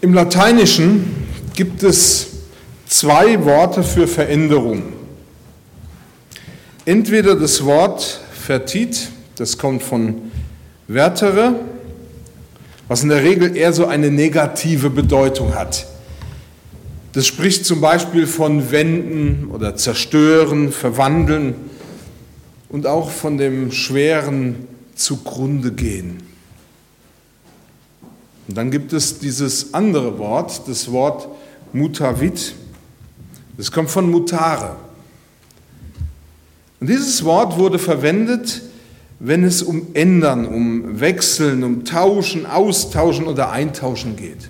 Im Lateinischen gibt es zwei Worte für Veränderung. Entweder das Wort vertit, das kommt von vertere, was in der Regel eher so eine negative Bedeutung hat. Das spricht zum Beispiel von wenden oder zerstören, verwandeln und auch von dem schweren zugrunde gehen. Und dann gibt es dieses andere Wort, das Wort mutavit. Das kommt von mutare. Und dieses Wort wurde verwendet, wenn es um ändern, um wechseln, um tauschen, austauschen oder eintauschen geht.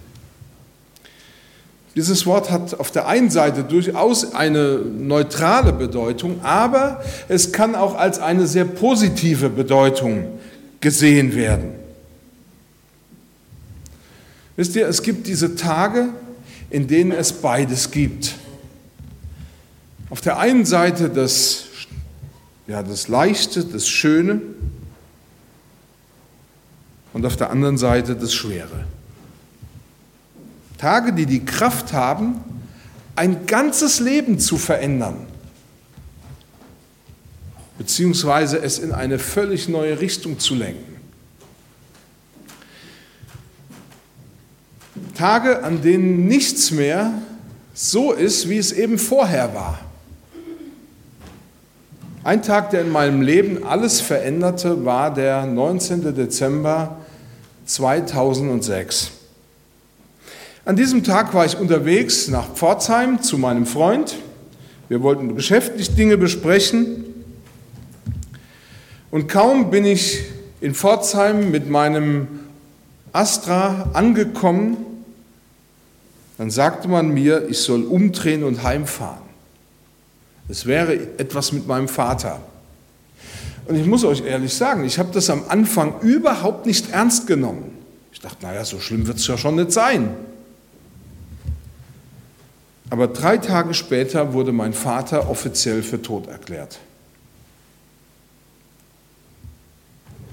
Dieses Wort hat auf der einen Seite durchaus eine neutrale Bedeutung, aber es kann auch als eine sehr positive Bedeutung gesehen werden. Wisst ihr, es gibt diese Tage, in denen es beides gibt. Auf der einen Seite das, ja, das Leichte, das Schöne und auf der anderen Seite das Schwere. Tage, die die Kraft haben, ein ganzes Leben zu verändern, beziehungsweise es in eine völlig neue Richtung zu lenken. Tage, an denen nichts mehr so ist, wie es eben vorher war. Ein Tag, der in meinem Leben alles veränderte, war der 19. Dezember 2006. An diesem Tag war ich unterwegs nach Pforzheim zu meinem Freund. Wir wollten geschäftlich Dinge besprechen. Und kaum bin ich in Pforzheim mit meinem Astra angekommen, dann sagte man mir, ich soll umdrehen und heimfahren. Es wäre etwas mit meinem Vater. Und ich muss euch ehrlich sagen, ich habe das am Anfang überhaupt nicht ernst genommen. Ich dachte, naja, so schlimm wird es ja schon nicht sein. Aber drei Tage später wurde mein Vater offiziell für tot erklärt.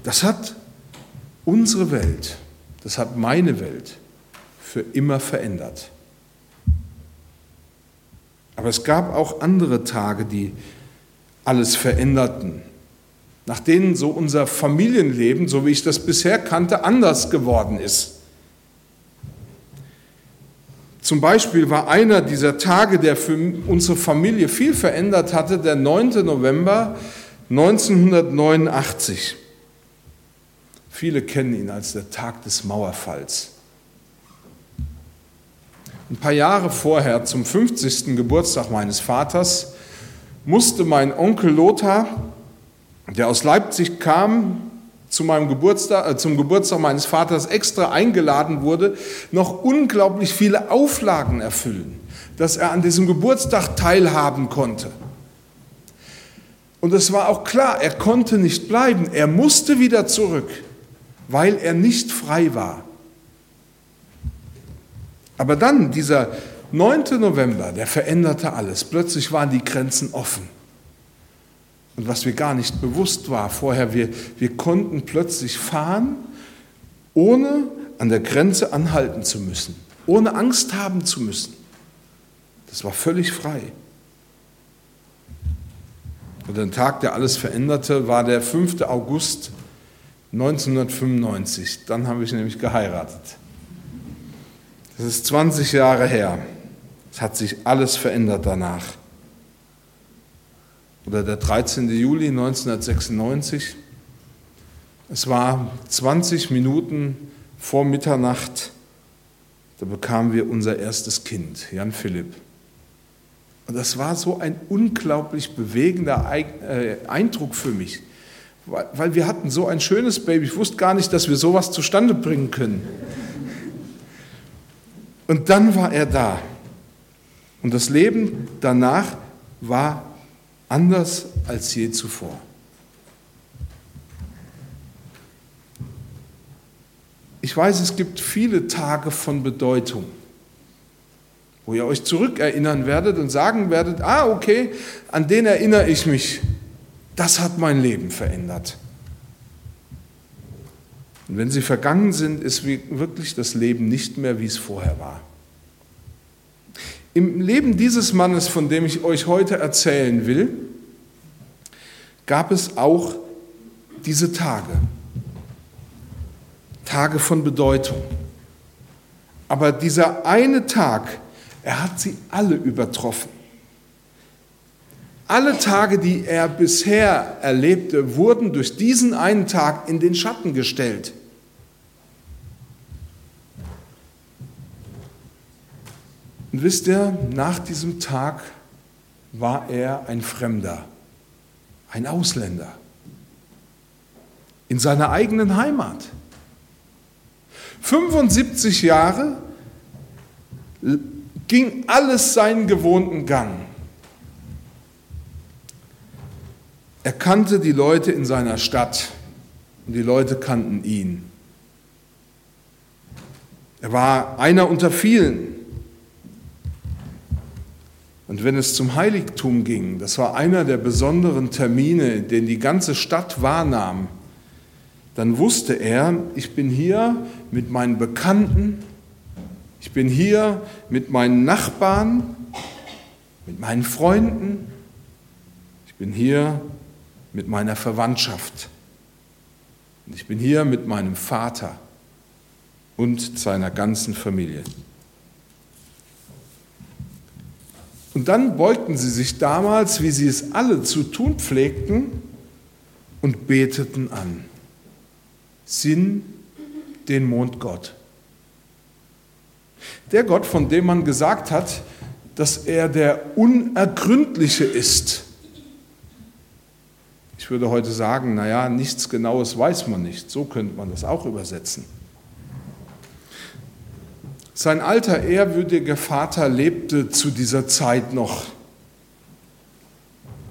Das hat unsere Welt, das hat meine Welt für immer verändert. Aber es gab auch andere Tage, die alles veränderten, nach denen so unser Familienleben, so wie ich das bisher kannte, anders geworden ist. Zum Beispiel war einer dieser Tage, der für unsere Familie viel verändert hatte, der 9. November 1989. Viele kennen ihn als der Tag des Mauerfalls. Ein paar Jahre vorher, zum 50. Geburtstag meines Vaters, musste mein Onkel Lothar, der aus Leipzig kam, zu meinem Geburtstag, äh, zum Geburtstag meines Vaters extra eingeladen wurde, noch unglaublich viele Auflagen erfüllen, dass er an diesem Geburtstag teilhaben konnte. Und es war auch klar, er konnte nicht bleiben, er musste wieder zurück, weil er nicht frei war. Aber dann, dieser 9. November, der veränderte alles. Plötzlich waren die Grenzen offen. Und was mir gar nicht bewusst war vorher, wir, wir konnten plötzlich fahren, ohne an der Grenze anhalten zu müssen, ohne Angst haben zu müssen. Das war völlig frei. Und der Tag, der alles veränderte, war der 5. August 1995. Dann habe ich nämlich geheiratet. Das ist 20 Jahre her. Es hat sich alles verändert danach. Oder der 13. Juli 1996. Es war 20 Minuten vor Mitternacht. Da bekamen wir unser erstes Kind, Jan Philipp. Und das war so ein unglaublich bewegender äh, Eindruck für mich, weil wir hatten so ein schönes Baby. Ich wusste gar nicht, dass wir sowas zustande bringen können. Und dann war er da. Und das Leben danach war anders als je zuvor. Ich weiß, es gibt viele Tage von Bedeutung, wo ihr euch zurückerinnern werdet und sagen werdet, ah okay, an den erinnere ich mich. Das hat mein Leben verändert. Und wenn sie vergangen sind, ist wirklich das Leben nicht mehr, wie es vorher war. Im Leben dieses Mannes, von dem ich euch heute erzählen will, gab es auch diese Tage. Tage von Bedeutung. Aber dieser eine Tag, er hat sie alle übertroffen. Alle Tage, die er bisher erlebte, wurden durch diesen einen Tag in den Schatten gestellt. Und wisst ihr, nach diesem Tag war er ein Fremder, ein Ausländer in seiner eigenen Heimat. 75 Jahre ging alles seinen gewohnten Gang. Er kannte die Leute in seiner Stadt und die Leute kannten ihn. Er war einer unter vielen. Und wenn es zum Heiligtum ging, das war einer der besonderen Termine, den die ganze Stadt wahrnahm, dann wusste er, ich bin hier mit meinen Bekannten, ich bin hier mit meinen Nachbarn, mit meinen Freunden, ich bin hier mit meiner Verwandtschaft. Und ich bin hier mit meinem Vater und seiner ganzen Familie. Und dann beugten sie sich damals, wie sie es alle zu tun pflegten, und beteten an. Sinn den Mondgott. Der Gott, von dem man gesagt hat, dass er der Unergründliche ist ich würde heute sagen, naja, nichts Genaues weiß man nicht. So könnte man das auch übersetzen. Sein alter, ehrwürdiger Vater lebte zu dieser Zeit noch.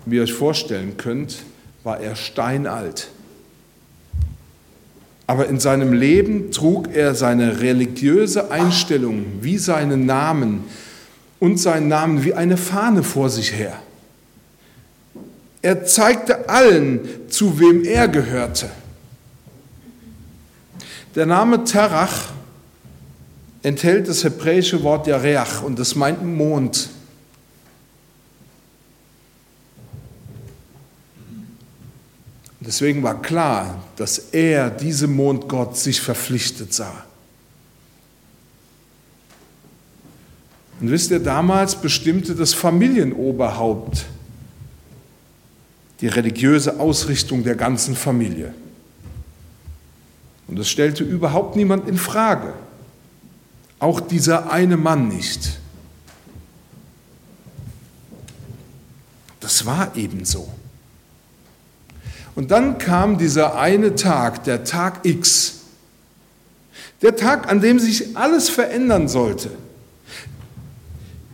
Wie ihr euch vorstellen könnt, war er steinalt. Aber in seinem Leben trug er seine religiöse Einstellung wie seinen Namen und seinen Namen wie eine Fahne vor sich her. Er zeigte allen, zu wem er gehörte. Der Name Terach enthält das hebräische Wort Yareach und das meint Mond. Deswegen war klar, dass er diesem Mondgott sich verpflichtet sah. Und wisst ihr, damals bestimmte das Familienoberhaupt die religiöse Ausrichtung der ganzen Familie. Und das stellte überhaupt niemand in Frage. Auch dieser eine Mann nicht. Das war eben so. Und dann kam dieser eine Tag, der Tag X. Der Tag, an dem sich alles verändern sollte.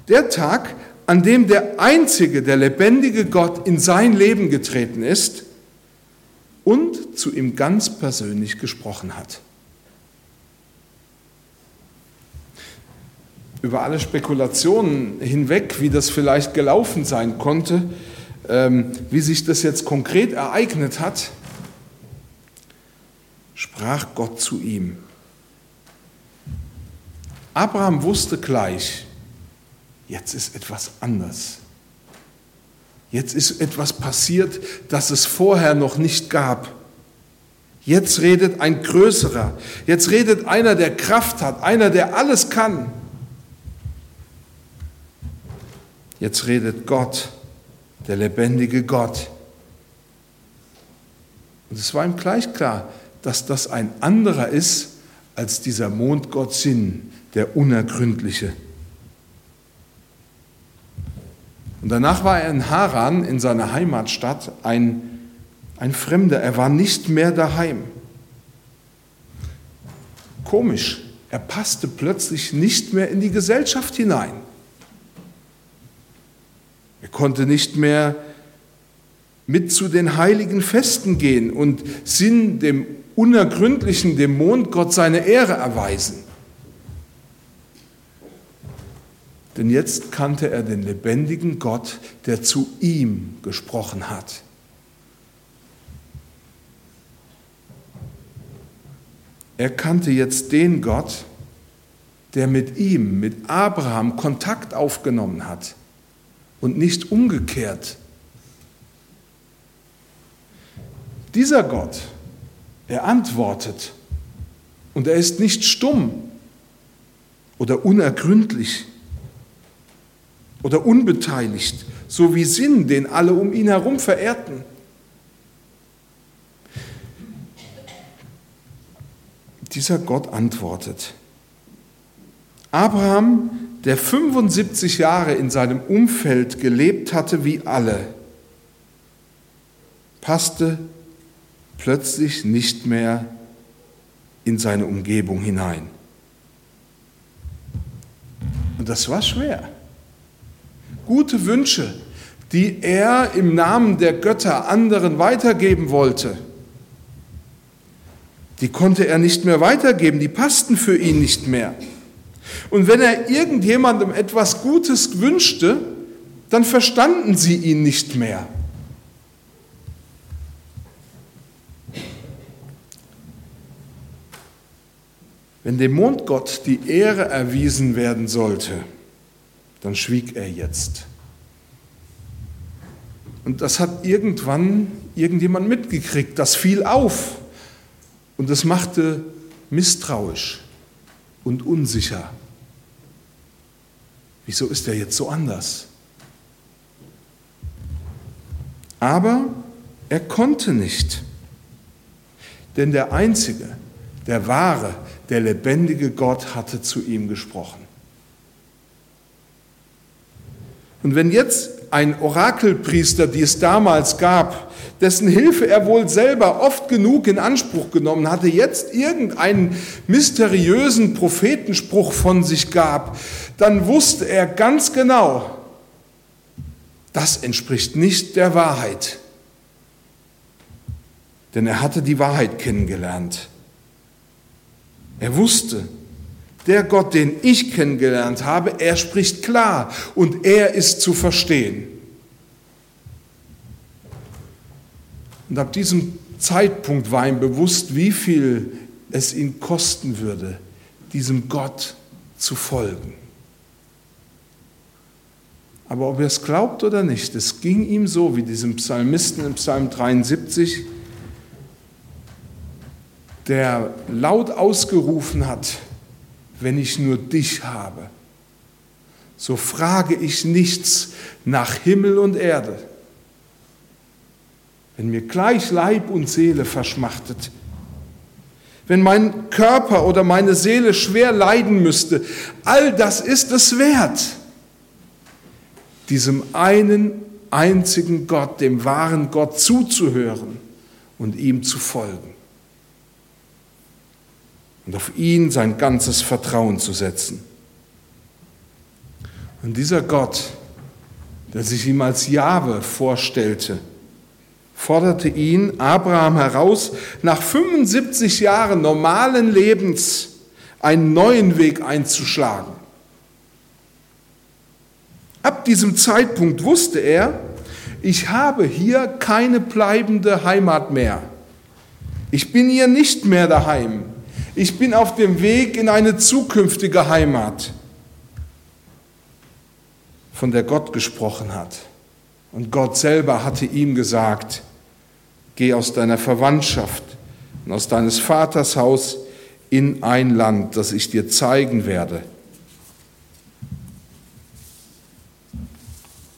Der Tag, an dem der einzige, der lebendige Gott in sein Leben getreten ist und zu ihm ganz persönlich gesprochen hat. Über alle Spekulationen hinweg, wie das vielleicht gelaufen sein konnte, ähm, wie sich das jetzt konkret ereignet hat, sprach Gott zu ihm. Abraham wusste gleich, Jetzt ist etwas anders. Jetzt ist etwas passiert, das es vorher noch nicht gab. Jetzt redet ein Größerer. Jetzt redet einer, der Kraft hat, einer, der alles kann. Jetzt redet Gott, der lebendige Gott. Und es war ihm gleich klar, dass das ein anderer ist als dieser Mondgott Sinn, der Unergründliche. Und danach war er in Haran, in seiner Heimatstadt, ein, ein Fremder. Er war nicht mehr daheim. Komisch, er passte plötzlich nicht mehr in die Gesellschaft hinein. Er konnte nicht mehr mit zu den heiligen Festen gehen und Sinn dem unergründlichen Dämon seine Ehre erweisen. Denn jetzt kannte er den lebendigen Gott, der zu ihm gesprochen hat. er kannte jetzt den Gott, der mit ihm, mit Abraham Kontakt aufgenommen hat und nicht umgekehrt. Dieser Gott, er antwortet und er ist nicht stumm oder unergründlich oder unbeteiligt, so wie Sinn, den alle um ihn herum verehrten. Dieser Gott antwortet. Abraham, der 75 Jahre in seinem Umfeld gelebt hatte wie alle, passte plötzlich nicht mehr in seine Umgebung hinein. Und das war schwer. Gute Wünsche, die er im Namen der Götter anderen weitergeben wollte, die konnte er nicht mehr weitergeben, die passten für ihn nicht mehr. Und wenn er irgendjemandem etwas Gutes wünschte, dann verstanden sie ihn nicht mehr. Wenn dem Mondgott die Ehre erwiesen werden sollte, dann schwieg er jetzt. Und das hat irgendwann irgendjemand mitgekriegt, das fiel auf und das machte misstrauisch und unsicher. Wieso ist er jetzt so anders? Aber er konnte nicht, denn der Einzige, der wahre, der lebendige Gott hatte zu ihm gesprochen. Und wenn jetzt ein Orakelpriester, die es damals gab, dessen Hilfe er wohl selber oft genug in Anspruch genommen hatte, jetzt irgendeinen mysteriösen Prophetenspruch von sich gab, dann wusste er ganz genau, das entspricht nicht der Wahrheit. Denn er hatte die Wahrheit kennengelernt. Er wusste, der Gott, den ich kennengelernt habe, er spricht klar und er ist zu verstehen. Und ab diesem Zeitpunkt war ihm bewusst, wie viel es ihn kosten würde, diesem Gott zu folgen. Aber ob er es glaubt oder nicht, es ging ihm so wie diesem Psalmisten im Psalm 73, der laut ausgerufen hat, wenn ich nur dich habe, so frage ich nichts nach Himmel und Erde. Wenn mir gleich Leib und Seele verschmachtet, wenn mein Körper oder meine Seele schwer leiden müsste, all das ist es wert, diesem einen einzigen Gott, dem wahren Gott zuzuhören und ihm zu folgen und auf ihn sein ganzes Vertrauen zu setzen. Und dieser Gott, der sich ihm als Jahwe vorstellte, forderte ihn, Abraham, heraus, nach 75 Jahren normalen Lebens einen neuen Weg einzuschlagen. Ab diesem Zeitpunkt wusste er, ich habe hier keine bleibende Heimat mehr. Ich bin hier nicht mehr daheim. Ich bin auf dem Weg in eine zukünftige Heimat, von der Gott gesprochen hat. Und Gott selber hatte ihm gesagt, geh aus deiner Verwandtschaft und aus deines Vaters Haus in ein Land, das ich dir zeigen werde.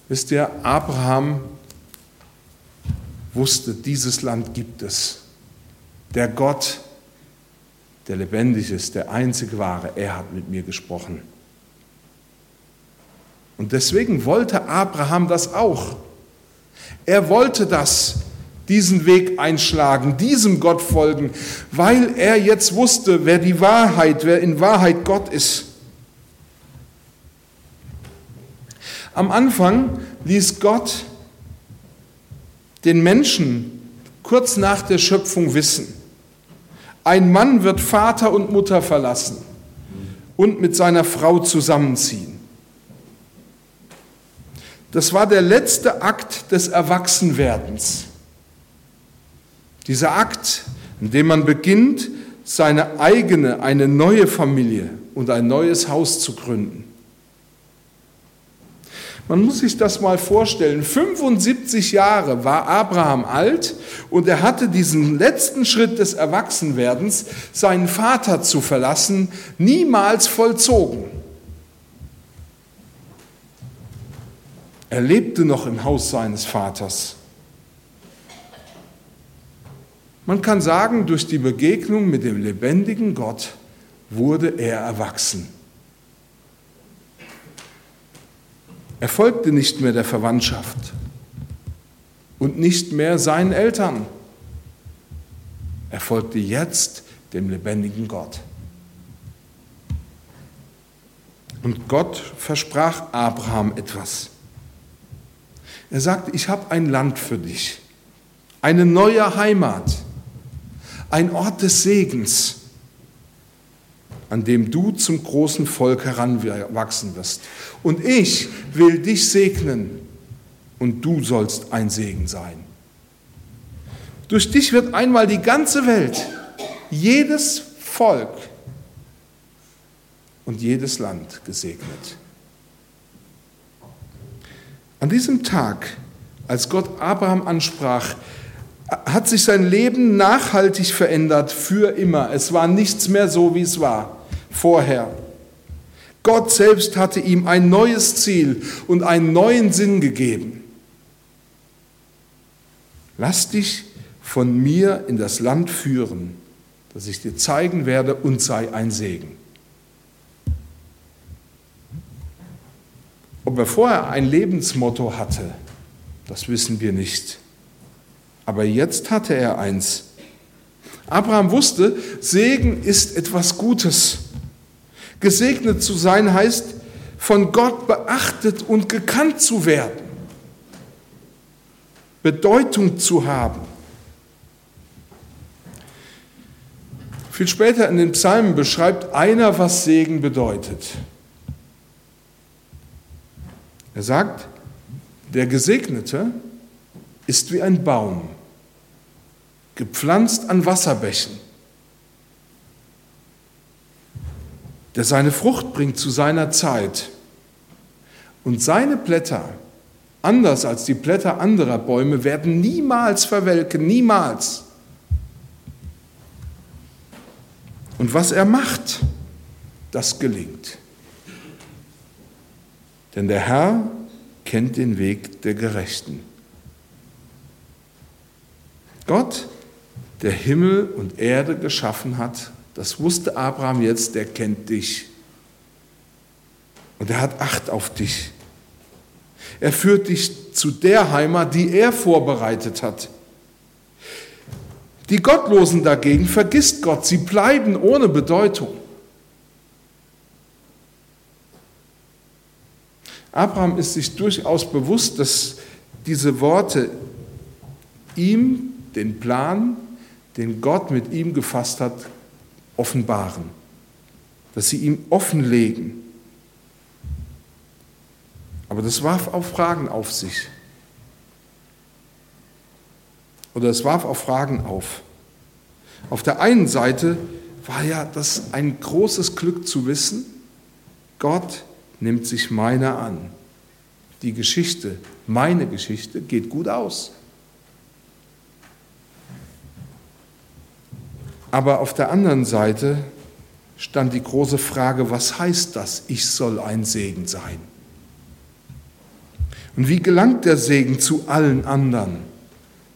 Wisst ihr, Abraham wusste, dieses Land gibt es. Der Gott, der lebendig ist, der einzig wahre, er hat mit mir gesprochen. Und deswegen wollte Abraham das auch. Er wollte das, diesen Weg einschlagen, diesem Gott folgen, weil er jetzt wusste, wer die Wahrheit, wer in Wahrheit Gott ist. Am Anfang ließ Gott den Menschen kurz nach der Schöpfung wissen, ein Mann wird Vater und Mutter verlassen und mit seiner Frau zusammenziehen. Das war der letzte Akt des Erwachsenwerdens. Dieser Akt, in dem man beginnt, seine eigene, eine neue Familie und ein neues Haus zu gründen. Man muss sich das mal vorstellen. 75 Jahre war Abraham alt und er hatte diesen letzten Schritt des Erwachsenwerdens, seinen Vater zu verlassen, niemals vollzogen. Er lebte noch im Haus seines Vaters. Man kann sagen, durch die Begegnung mit dem lebendigen Gott wurde er erwachsen. Er folgte nicht mehr der Verwandtschaft und nicht mehr seinen Eltern. Er folgte jetzt dem lebendigen Gott. Und Gott versprach Abraham etwas. Er sagte, ich habe ein Land für dich, eine neue Heimat, ein Ort des Segens an dem du zum großen Volk heranwachsen wirst. Und ich will dich segnen und du sollst ein Segen sein. Durch dich wird einmal die ganze Welt, jedes Volk und jedes Land gesegnet. An diesem Tag, als Gott Abraham ansprach, hat sich sein Leben nachhaltig verändert, für immer. Es war nichts mehr so, wie es war vorher. Gott selbst hatte ihm ein neues Ziel und einen neuen Sinn gegeben. Lass dich von mir in das Land führen, das ich dir zeigen werde, und sei ein Segen. Ob er vorher ein Lebensmotto hatte, das wissen wir nicht. Aber jetzt hatte er eins. Abraham wusste, Segen ist etwas Gutes. Gesegnet zu sein heißt, von Gott beachtet und gekannt zu werden, Bedeutung zu haben. Viel später in den Psalmen beschreibt einer, was Segen bedeutet. Er sagt, der Gesegnete ist wie ein Baum, gepflanzt an Wasserbächen der seine Frucht bringt zu seiner Zeit. Und seine Blätter, anders als die Blätter anderer Bäume, werden niemals verwelken, niemals. Und was er macht, das gelingt. Denn der Herr kennt den Weg der Gerechten. Gott, der Himmel und Erde geschaffen hat, das wusste Abraham jetzt, der kennt dich. Und er hat Acht auf dich. Er führt dich zu der Heimat, die er vorbereitet hat. Die Gottlosen dagegen vergisst Gott, sie bleiben ohne Bedeutung. Abraham ist sich durchaus bewusst, dass diese Worte ihm den Plan, den Gott mit ihm gefasst hat, offenbaren, dass sie ihm offenlegen. Aber das warf auch Fragen auf sich. Oder es warf auch Fragen auf. Auf der einen Seite war ja das ein großes Glück zu wissen, Gott nimmt sich meiner an. Die Geschichte, meine Geschichte geht gut aus. Aber auf der anderen Seite stand die große Frage, was heißt das, ich soll ein Segen sein? Und wie gelangt der Segen zu allen anderen,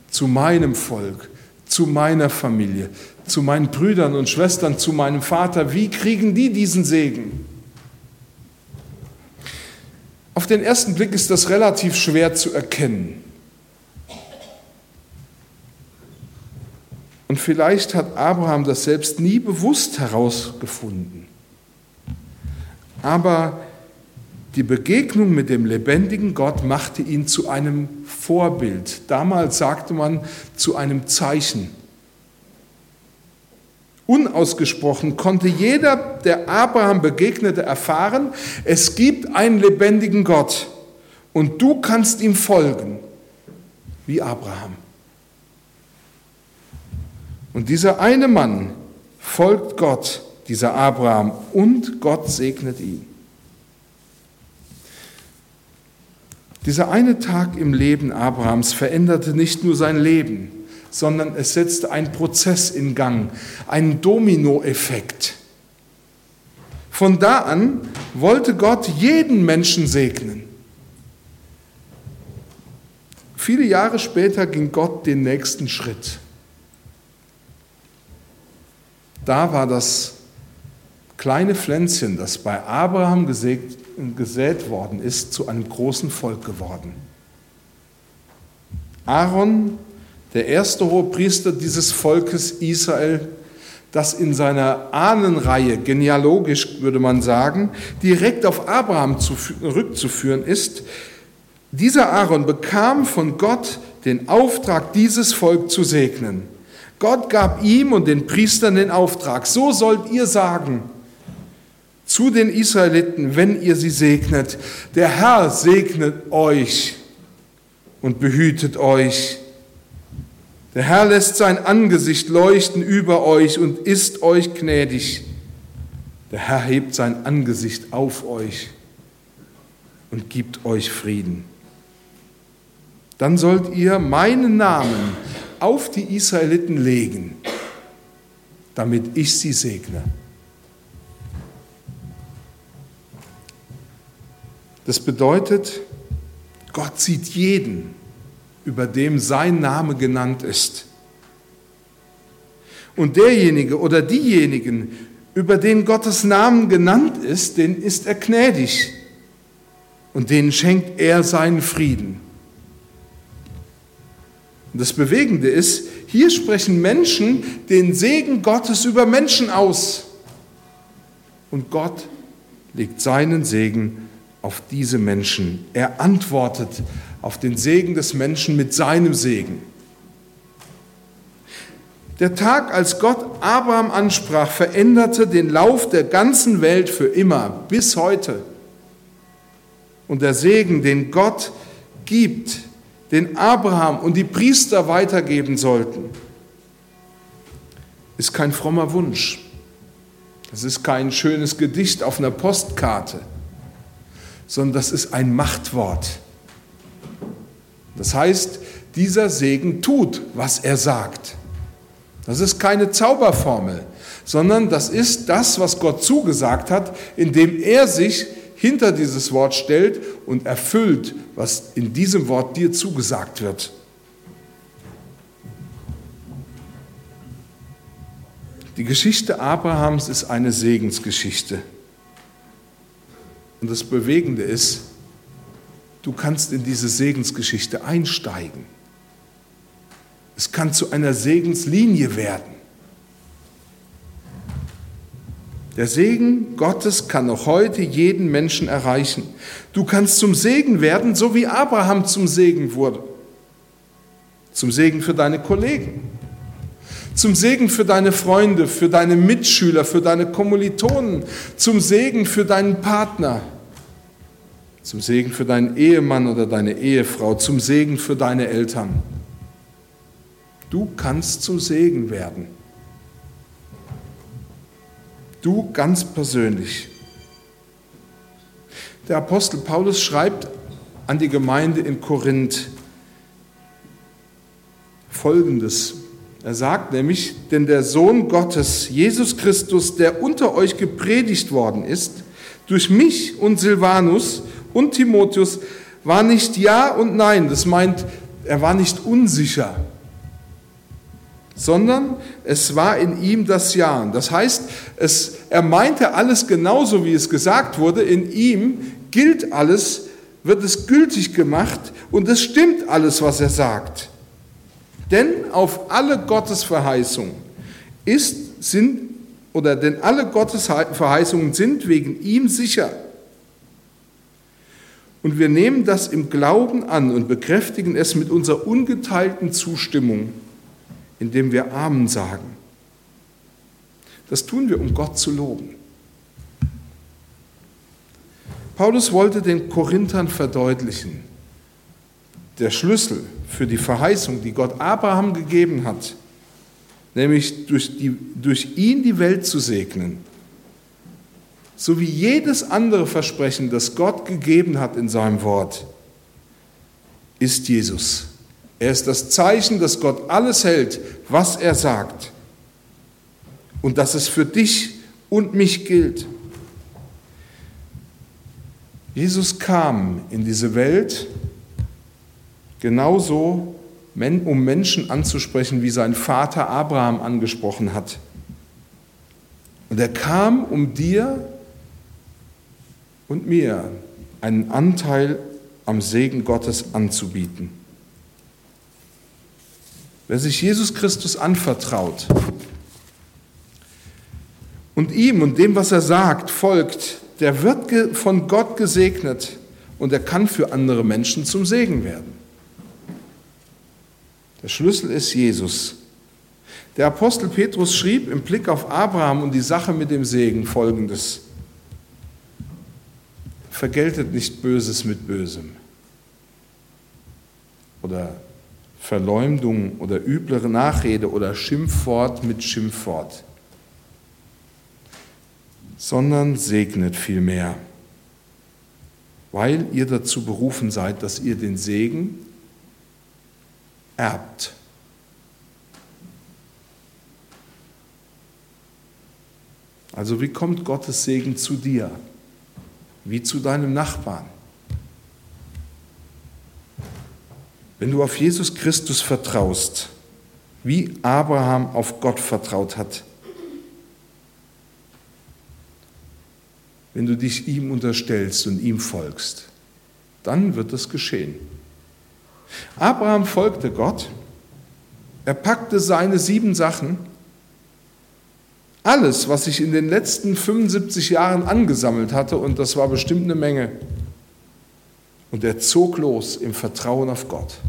zu meinem Volk, zu meiner Familie, zu meinen Brüdern und Schwestern, zu meinem Vater? Wie kriegen die diesen Segen? Auf den ersten Blick ist das relativ schwer zu erkennen. Und vielleicht hat Abraham das selbst nie bewusst herausgefunden. Aber die Begegnung mit dem lebendigen Gott machte ihn zu einem Vorbild. Damals sagte man zu einem Zeichen. Unausgesprochen konnte jeder, der Abraham begegnete, erfahren, es gibt einen lebendigen Gott und du kannst ihm folgen, wie Abraham. Und dieser eine Mann folgt Gott, dieser Abraham, und Gott segnet ihn. Dieser eine Tag im Leben Abrahams veränderte nicht nur sein Leben, sondern es setzte einen Prozess in Gang, einen Dominoeffekt. Von da an wollte Gott jeden Menschen segnen. Viele Jahre später ging Gott den nächsten Schritt. Da war das kleine Pflänzchen, das bei Abraham gesät, gesät worden ist, zu einem großen Volk geworden. Aaron, der erste Hohepriester dieses Volkes Israel, das in seiner Ahnenreihe, genealogisch würde man sagen, direkt auf Abraham zurückzuführen ist, dieser Aaron bekam von Gott den Auftrag, dieses Volk zu segnen. Gott gab ihm und den Priestern den Auftrag, so sollt ihr sagen zu den Israeliten, wenn ihr sie segnet, der Herr segnet euch und behütet euch. Der Herr lässt sein Angesicht leuchten über euch und ist euch gnädig. Der Herr hebt sein Angesicht auf euch und gibt euch Frieden dann sollt ihr meinen Namen auf die Israeliten legen, damit ich sie segne. Das bedeutet, Gott sieht jeden, über dem sein Name genannt ist. Und derjenige oder diejenigen, über den Gottes Namen genannt ist, den ist er gnädig und denen schenkt er seinen Frieden. Und das Bewegende ist, hier sprechen Menschen den Segen Gottes über Menschen aus. Und Gott legt seinen Segen auf diese Menschen. Er antwortet auf den Segen des Menschen mit seinem Segen. Der Tag, als Gott Abraham ansprach, veränderte den Lauf der ganzen Welt für immer, bis heute. Und der Segen, den Gott gibt, den Abraham und die Priester weitergeben sollten, ist kein frommer Wunsch. Das ist kein schönes Gedicht auf einer Postkarte, sondern das ist ein Machtwort. Das heißt, dieser Segen tut, was er sagt. Das ist keine Zauberformel, sondern das ist das, was Gott zugesagt hat, indem er sich hinter dieses Wort stellt und erfüllt, was in diesem Wort dir zugesagt wird. Die Geschichte Abrahams ist eine Segensgeschichte. Und das Bewegende ist, du kannst in diese Segensgeschichte einsteigen. Es kann zu einer Segenslinie werden. Der Segen Gottes kann noch heute jeden Menschen erreichen. Du kannst zum Segen werden, so wie Abraham zum Segen wurde. Zum Segen für deine Kollegen. Zum Segen für deine Freunde, für deine Mitschüler, für deine Kommilitonen. Zum Segen für deinen Partner. Zum Segen für deinen Ehemann oder deine Ehefrau. Zum Segen für deine Eltern. Du kannst zum Segen werden. Du ganz persönlich. Der Apostel Paulus schreibt an die Gemeinde in Korinth Folgendes. Er sagt nämlich, denn der Sohn Gottes, Jesus Christus, der unter euch gepredigt worden ist, durch mich und Silvanus und Timotheus, war nicht Ja und Nein. Das meint, er war nicht unsicher sondern es war in ihm das Ja. Das heißt, es, er meinte alles genauso, wie es gesagt wurde. In ihm gilt alles, wird es gültig gemacht und es stimmt alles, was er sagt. Denn auf alle Gottes Verheißungen ist, sind, oder denn alle Gottes Verheißungen sind wegen ihm sicher. Und wir nehmen das im Glauben an und bekräftigen es mit unserer ungeteilten Zustimmung indem wir Amen sagen. Das tun wir, um Gott zu loben. Paulus wollte den Korinthern verdeutlichen, der Schlüssel für die Verheißung, die Gott Abraham gegeben hat, nämlich durch, die, durch ihn die Welt zu segnen. So wie jedes andere Versprechen, das Gott gegeben hat in seinem Wort, ist Jesus. Er ist das Zeichen, dass Gott alles hält, was er sagt. Und dass es für dich und mich gilt. Jesus kam in diese Welt genauso, um Menschen anzusprechen, wie sein Vater Abraham angesprochen hat. Und er kam, um dir und mir einen Anteil am Segen Gottes anzubieten. Wer sich Jesus Christus anvertraut und ihm und dem, was er sagt, folgt, der wird von Gott gesegnet und er kann für andere Menschen zum Segen werden. Der Schlüssel ist Jesus. Der Apostel Petrus schrieb im Blick auf Abraham und die Sache mit dem Segen folgendes. Vergeltet nicht Böses mit Bösem. Oder Verleumdung oder üblere Nachrede oder Schimpfwort mit Schimpfwort, sondern segnet vielmehr, weil ihr dazu berufen seid, dass ihr den Segen erbt. Also wie kommt Gottes Segen zu dir? Wie zu deinem Nachbarn? Wenn du auf Jesus Christus vertraust, wie Abraham auf Gott vertraut hat, wenn du dich ihm unterstellst und ihm folgst, dann wird es geschehen. Abraham folgte Gott, er packte seine sieben Sachen, alles, was sich in den letzten 75 Jahren angesammelt hatte, und das war bestimmt eine Menge, und er zog los im Vertrauen auf Gott.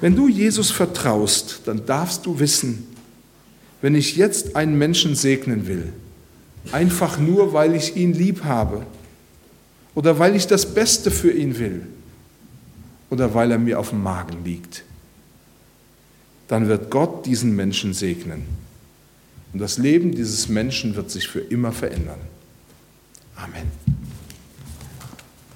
Wenn du Jesus vertraust, dann darfst du wissen, wenn ich jetzt einen Menschen segnen will, einfach nur, weil ich ihn lieb habe oder weil ich das Beste für ihn will oder weil er mir auf dem Magen liegt, dann wird Gott diesen Menschen segnen. Und das Leben dieses Menschen wird sich für immer verändern. Amen.